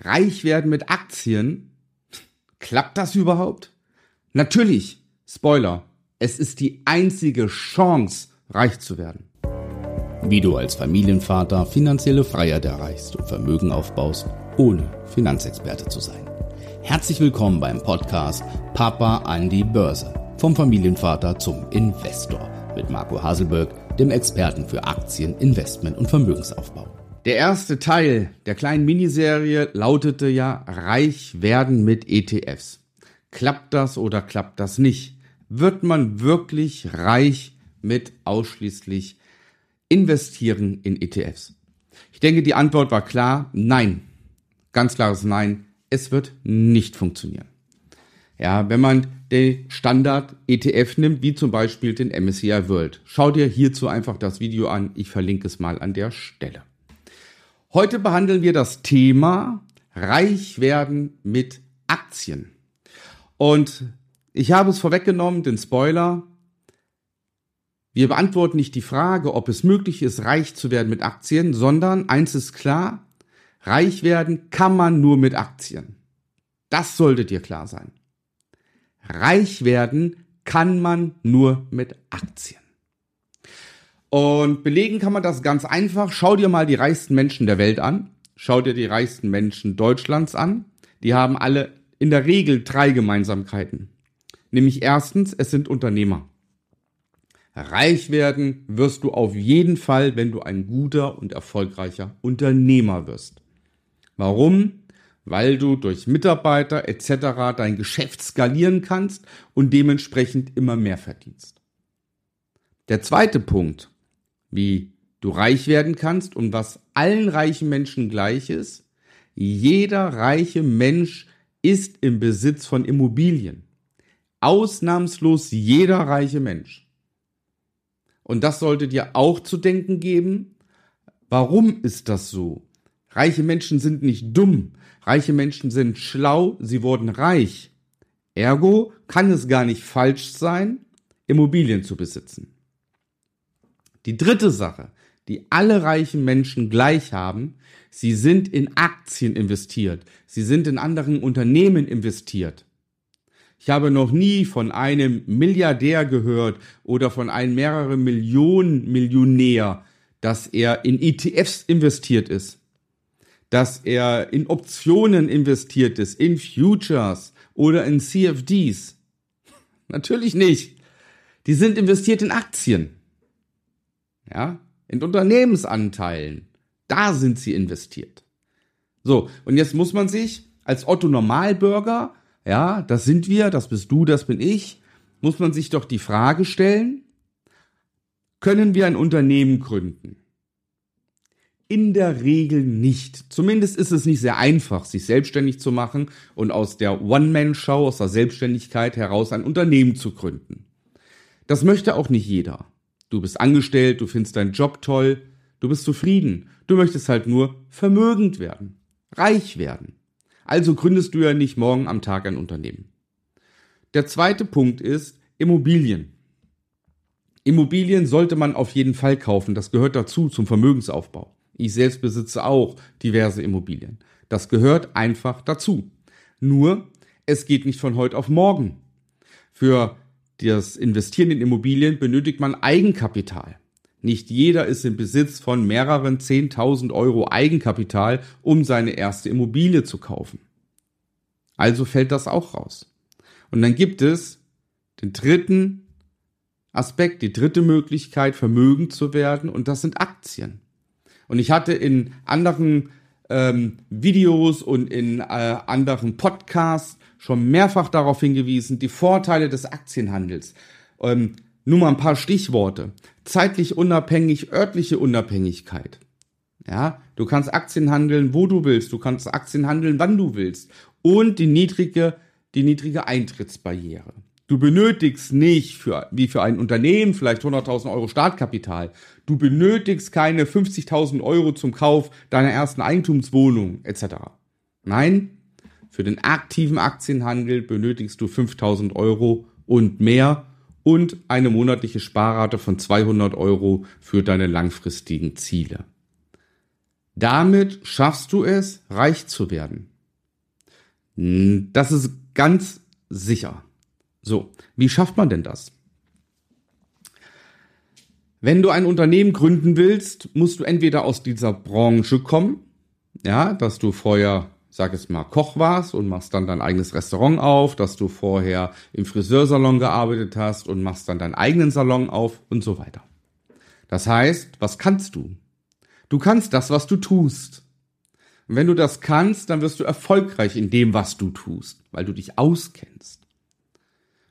Reich werden mit Aktien? Klappt das überhaupt? Natürlich, Spoiler, es ist die einzige Chance, reich zu werden. Wie du als Familienvater finanzielle Freiheit erreichst und Vermögen aufbaust, ohne Finanzexperte zu sein. Herzlich willkommen beim Podcast Papa an die Börse. Vom Familienvater zum Investor mit Marco Haselberg, dem Experten für Aktien, Investment und Vermögensaufbau. Der erste Teil der kleinen Miniserie lautete ja Reich werden mit ETFs. Klappt das oder klappt das nicht? Wird man wirklich reich mit ausschließlich investieren in ETFs? Ich denke, die Antwort war klar, nein. Ganz klares Nein. Es wird nicht funktionieren. Ja, wenn man den Standard ETF nimmt, wie zum Beispiel den MSCI World. Schau dir hierzu einfach das Video an. Ich verlinke es mal an der Stelle. Heute behandeln wir das Thema Reich werden mit Aktien. Und ich habe es vorweggenommen, den Spoiler. Wir beantworten nicht die Frage, ob es möglich ist, reich zu werden mit Aktien, sondern eins ist klar, reich werden kann man nur mit Aktien. Das sollte dir klar sein. Reich werden kann man nur mit Aktien. Und belegen kann man das ganz einfach. Schau dir mal die reichsten Menschen der Welt an. Schau dir die reichsten Menschen Deutschlands an. Die haben alle in der Regel drei Gemeinsamkeiten. Nämlich erstens, es sind Unternehmer. Reich werden wirst du auf jeden Fall, wenn du ein guter und erfolgreicher Unternehmer wirst. Warum? Weil du durch Mitarbeiter etc. dein Geschäft skalieren kannst und dementsprechend immer mehr verdienst. Der zweite Punkt, wie du reich werden kannst und was allen reichen Menschen gleich ist. Jeder reiche Mensch ist im Besitz von Immobilien. Ausnahmslos jeder reiche Mensch. Und das sollte dir auch zu denken geben. Warum ist das so? Reiche Menschen sind nicht dumm. Reiche Menschen sind schlau. Sie wurden reich. Ergo kann es gar nicht falsch sein, Immobilien zu besitzen. Die dritte Sache, die alle reichen Menschen gleich haben, sie sind in Aktien investiert, sie sind in anderen Unternehmen investiert. Ich habe noch nie von einem Milliardär gehört oder von einem mehrere Millionen Millionär, dass er in ETFs investiert ist, dass er in Optionen investiert ist, in Futures oder in CFDs. Natürlich nicht. Die sind investiert in Aktien ja, in Unternehmensanteilen. Da sind sie investiert. So, und jetzt muss man sich als Otto Normalbürger, ja, das sind wir, das bist du, das bin ich, muss man sich doch die Frage stellen, können wir ein Unternehmen gründen? In der Regel nicht. Zumindest ist es nicht sehr einfach, sich selbstständig zu machen und aus der One-Man-Show, aus der Selbstständigkeit heraus ein Unternehmen zu gründen. Das möchte auch nicht jeder. Du bist angestellt, du findest deinen Job toll, du bist zufrieden. Du möchtest halt nur vermögend werden, reich werden. Also gründest du ja nicht morgen am Tag ein Unternehmen. Der zweite Punkt ist Immobilien. Immobilien sollte man auf jeden Fall kaufen. Das gehört dazu zum Vermögensaufbau. Ich selbst besitze auch diverse Immobilien. Das gehört einfach dazu. Nur, es geht nicht von heute auf morgen. Für das Investieren in Immobilien benötigt man Eigenkapital. Nicht jeder ist im Besitz von mehreren 10.000 Euro Eigenkapital, um seine erste Immobilie zu kaufen. Also fällt das auch raus. Und dann gibt es den dritten Aspekt, die dritte Möglichkeit, vermögend zu werden, und das sind Aktien. Und ich hatte in anderen ähm, Videos und in äh, anderen Podcasts schon mehrfach darauf hingewiesen, die Vorteile des Aktienhandels. Ähm, nur mal ein paar Stichworte. Zeitlich unabhängig, örtliche Unabhängigkeit. Ja, du kannst Aktien handeln, wo du willst. Du kannst Aktien handeln, wann du willst. Und die niedrige, die niedrige Eintrittsbarriere. Du benötigst nicht für, wie für ein Unternehmen vielleicht 100.000 Euro Startkapital. Du benötigst keine 50.000 Euro zum Kauf deiner ersten Eigentumswohnung etc. Nein, für den aktiven Aktienhandel benötigst du 5000 Euro und mehr und eine monatliche Sparrate von 200 Euro für deine langfristigen Ziele. Damit schaffst du es, reich zu werden. Das ist ganz sicher. So, wie schafft man denn das? Wenn du ein Unternehmen gründen willst, musst du entweder aus dieser Branche kommen, ja, dass du vorher, sag es mal, Koch warst und machst dann dein eigenes Restaurant auf, dass du vorher im Friseursalon gearbeitet hast und machst dann deinen eigenen Salon auf und so weiter. Das heißt, was kannst du? Du kannst das, was du tust. Und wenn du das kannst, dann wirst du erfolgreich in dem, was du tust, weil du dich auskennst.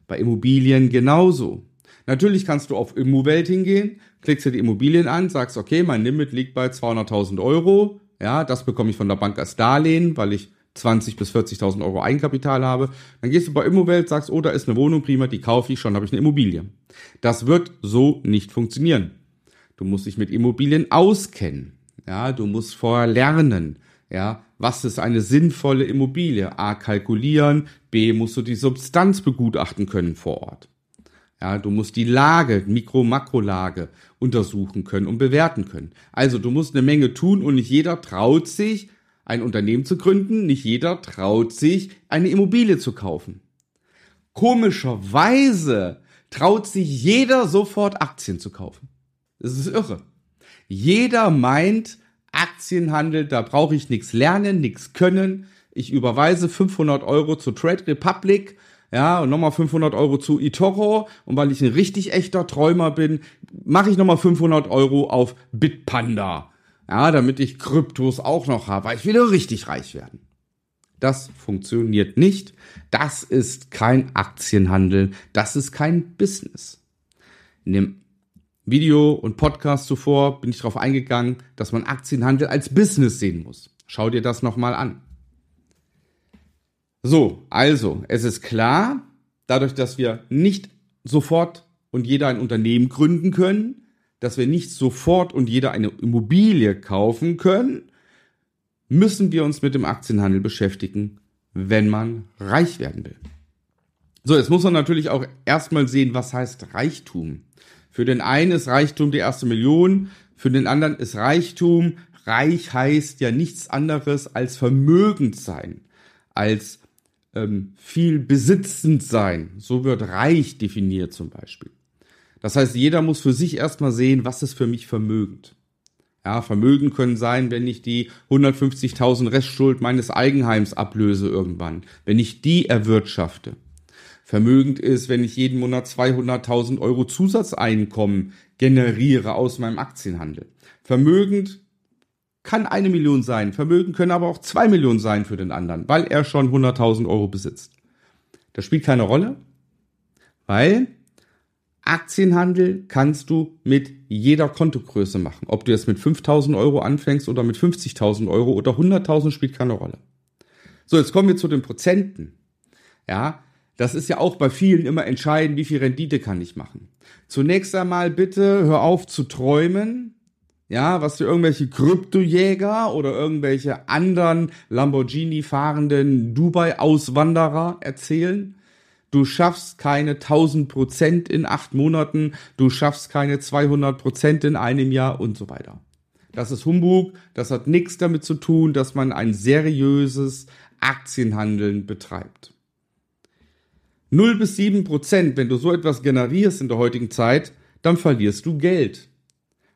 Bei Immobilien genauso. Natürlich kannst du auf Immowelt hingehen, klickst dir die Immobilien an, sagst, okay, mein Limit liegt bei 200.000 Euro. Ja, das bekomme ich von der Bank als Darlehen, weil ich 20 bis 40.000 Euro Eigenkapital habe. Dann gehst du bei Immowelt, sagst, oh, da ist eine Wohnung, prima, die kaufe ich, schon habe ich eine Immobilie. Das wird so nicht funktionieren. Du musst dich mit Immobilien auskennen. Ja, du musst vorher lernen. Ja, was ist eine sinnvolle Immobilie? A, kalkulieren. B, musst du die Substanz begutachten können vor Ort. Ja, du musst die Lage, Mikro-Makrolage untersuchen können und bewerten können. Also du musst eine Menge tun und nicht jeder traut sich, ein Unternehmen zu gründen. Nicht jeder traut sich, eine Immobilie zu kaufen. Komischerweise traut sich jeder sofort Aktien zu kaufen. Das ist irre. Jeder meint, Aktienhandel, da brauche ich nichts lernen, nichts können. Ich überweise 500 Euro zu Trade Republic, ja, und nochmal 500 Euro zu eToro. Und weil ich ein richtig echter Träumer bin, mache ich nochmal 500 Euro auf Bitpanda. Ja, damit ich Kryptos auch noch habe, weil ich will richtig reich werden. Das funktioniert nicht. Das ist kein Aktienhandel. Das ist kein Business. In dem Video und Podcast zuvor bin ich darauf eingegangen, dass man Aktienhandel als Business sehen muss. Schau dir das nochmal an. So, also, es ist klar, dadurch, dass wir nicht sofort und jeder ein Unternehmen gründen können, dass wir nicht sofort und jeder eine Immobilie kaufen können, müssen wir uns mit dem Aktienhandel beschäftigen, wenn man reich werden will. So, jetzt muss man natürlich auch erstmal sehen, was heißt Reichtum. Für den einen ist Reichtum die erste Million, für den anderen ist Reichtum, reich heißt ja nichts anderes als vermögend sein, als ähm, viel besitzend sein. So wird reich definiert zum Beispiel. Das heißt, jeder muss für sich erstmal sehen, was ist für mich vermögend. Ja, Vermögen können sein, wenn ich die 150.000 Restschuld meines Eigenheims ablöse irgendwann, wenn ich die erwirtschafte. Vermögend ist, wenn ich jeden Monat 200.000 Euro Zusatzeinkommen generiere aus meinem Aktienhandel. Vermögend kann eine Million sein. Vermögen können aber auch zwei Millionen sein für den anderen, weil er schon 100.000 Euro besitzt. Das spielt keine Rolle, weil Aktienhandel kannst du mit jeder Kontogröße machen. Ob du jetzt mit 5000 Euro anfängst oder mit 50.000 Euro oder 100.000 spielt keine Rolle. So, jetzt kommen wir zu den Prozenten. Ja, das ist ja auch bei vielen immer entscheidend, wie viel Rendite kann ich machen. Zunächst einmal bitte hör auf zu träumen, ja, was dir irgendwelche Kryptojäger oder irgendwelche anderen Lamborghini fahrenden Dubai-Auswanderer erzählen. Du schaffst keine 1000 Prozent in acht Monaten, du schaffst keine 200 Prozent in einem Jahr und so weiter. Das ist Humbug, das hat nichts damit zu tun, dass man ein seriöses Aktienhandeln betreibt. 0 bis 7 Prozent, wenn du so etwas generierst in der heutigen Zeit, dann verlierst du Geld.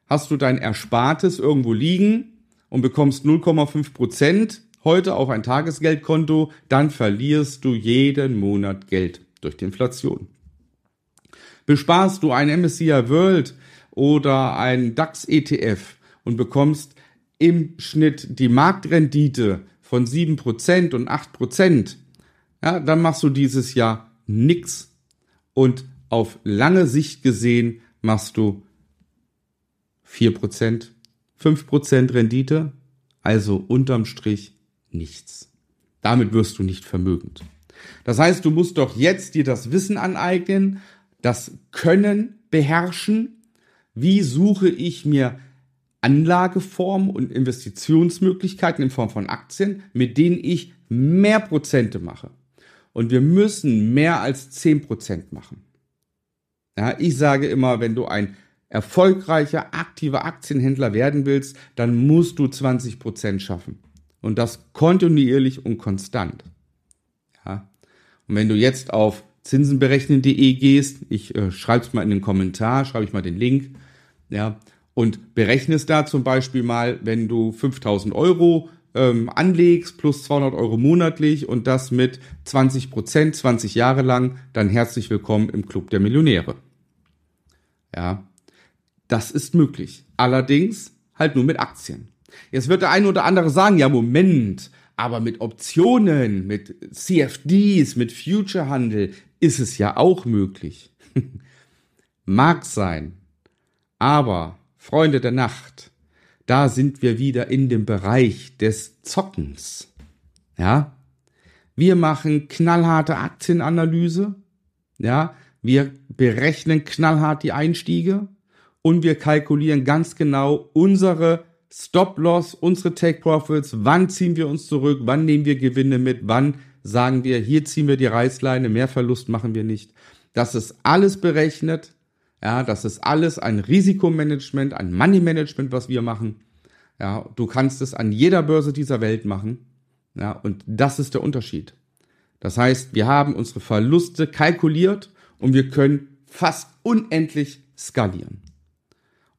Hast du dein Erspartes irgendwo liegen und bekommst 0,5 Prozent heute auf ein Tagesgeldkonto, dann verlierst du jeden Monat Geld durch die Inflation. Besparst du ein MSCI World oder ein DAX ETF und bekommst im Schnitt die Marktrendite von 7% und 8%, ja, dann machst du dieses Jahr nix. Und auf lange Sicht gesehen machst du 4%, 5% Rendite, also unterm Strich nichts. Damit wirst du nicht vermögend. Das heißt, du musst doch jetzt dir das Wissen aneignen, das Können beherrschen. Wie suche ich mir Anlageformen und Investitionsmöglichkeiten in Form von Aktien, mit denen ich mehr Prozente mache? Und wir müssen mehr als 10% machen. Ja, ich sage immer, wenn du ein erfolgreicher, aktiver Aktienhändler werden willst, dann musst du 20 Prozent schaffen. Und das kontinuierlich und konstant. Ja. Und wenn du jetzt auf zinsenberechnen.de gehst, ich äh, schreibe es mal in den Kommentar, schreibe ich mal den Link, ja, und berechnest da zum Beispiel mal, wenn du 5000 Euro ähm, anlegst plus 200 Euro monatlich und das mit 20 Prozent, 20 Jahre lang, dann herzlich willkommen im Club der Millionäre. Ja, das ist möglich. Allerdings halt nur mit Aktien. Jetzt wird der eine oder andere sagen, ja Moment, aber mit Optionen, mit CFDs, mit Futurehandel ist es ja auch möglich. Mag sein. Aber, Freunde der Nacht, da sind wir wieder in dem Bereich des Zockens. Ja? Wir machen knallharte Aktienanalyse. Ja? Wir berechnen knallhart die Einstiege und wir kalkulieren ganz genau unsere Stop-Loss, unsere Take-Profits, wann ziehen wir uns zurück, wann nehmen wir Gewinne mit, wann sagen wir, hier ziehen wir die Reißleine, mehr Verlust machen wir nicht. Das ist alles berechnet, ja, das ist alles ein Risikomanagement, ein Money-Management, was wir machen. Ja, du kannst es an jeder Börse dieser Welt machen. Ja, und das ist der Unterschied. Das heißt, wir haben unsere Verluste kalkuliert und wir können fast unendlich skalieren.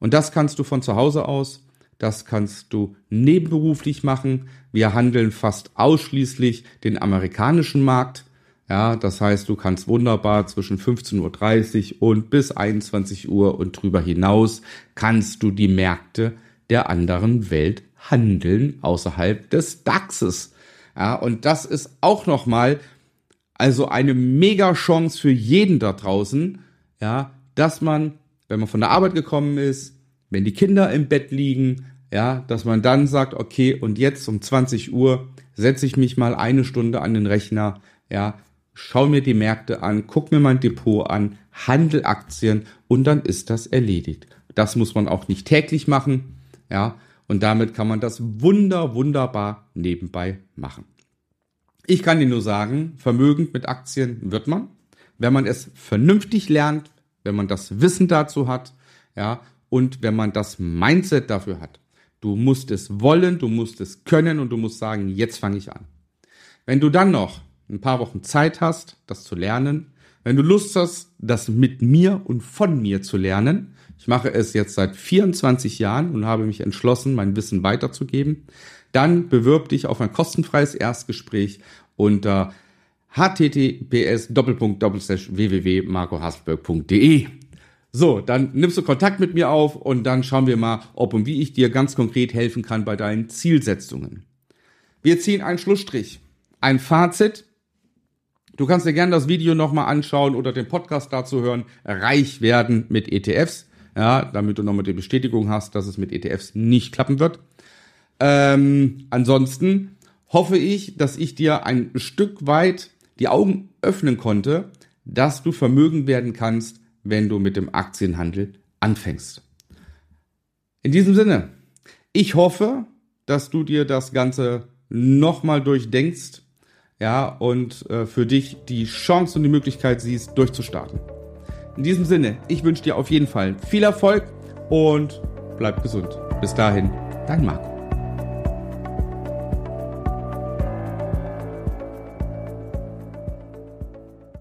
Und das kannst du von zu Hause aus, das kannst du nebenberuflich machen. Wir handeln fast ausschließlich den amerikanischen Markt. Ja, das heißt, du kannst wunderbar zwischen 15.30 Uhr und bis 21 Uhr und drüber hinaus kannst du die Märkte der anderen Welt handeln außerhalb des DAXes. Ja, und das ist auch nochmal also eine mega Chance für jeden da draußen, ja, dass man, wenn man von der Arbeit gekommen ist, wenn die Kinder im Bett liegen, ja, dass man dann sagt, okay, und jetzt um 20 Uhr setze ich mich mal eine Stunde an den Rechner, ja, schau mir die Märkte an, guck mir mein Depot an, handel Aktien und dann ist das erledigt. Das muss man auch nicht täglich machen, ja, und damit kann man das wunder, wunderbar nebenbei machen. Ich kann dir nur sagen, vermögend mit Aktien wird man, wenn man es vernünftig lernt, wenn man das Wissen dazu hat, ja, und wenn man das Mindset dafür hat. Du musst es wollen, du musst es können und du musst sagen, jetzt fange ich an. Wenn du dann noch ein paar Wochen Zeit hast, das zu lernen, wenn du Lust hast, das mit mir und von mir zu lernen, ich mache es jetzt seit 24 Jahren und habe mich entschlossen, mein Wissen weiterzugeben, dann bewirb dich auf ein kostenfreies Erstgespräch unter https www.marcohasberg.de. So, dann nimmst du Kontakt mit mir auf und dann schauen wir mal, ob und wie ich dir ganz konkret helfen kann bei deinen Zielsetzungen. Wir ziehen einen Schlussstrich, ein Fazit. Du kannst dir gerne das Video nochmal anschauen oder den Podcast dazu hören. Reich werden mit ETFs. Ja, damit du nochmal die Bestätigung hast, dass es mit ETFs nicht klappen wird. Ähm, ansonsten hoffe ich, dass ich dir ein Stück weit die Augen öffnen konnte, dass du Vermögen werden kannst, wenn du mit dem Aktienhandel anfängst. In diesem Sinne, ich hoffe, dass du dir das Ganze nochmal durchdenkst, ja, und äh, für dich die Chance und die Möglichkeit siehst, durchzustarten. In diesem Sinne, ich wünsche dir auf jeden Fall viel Erfolg und bleib gesund. Bis dahin, dein Marco.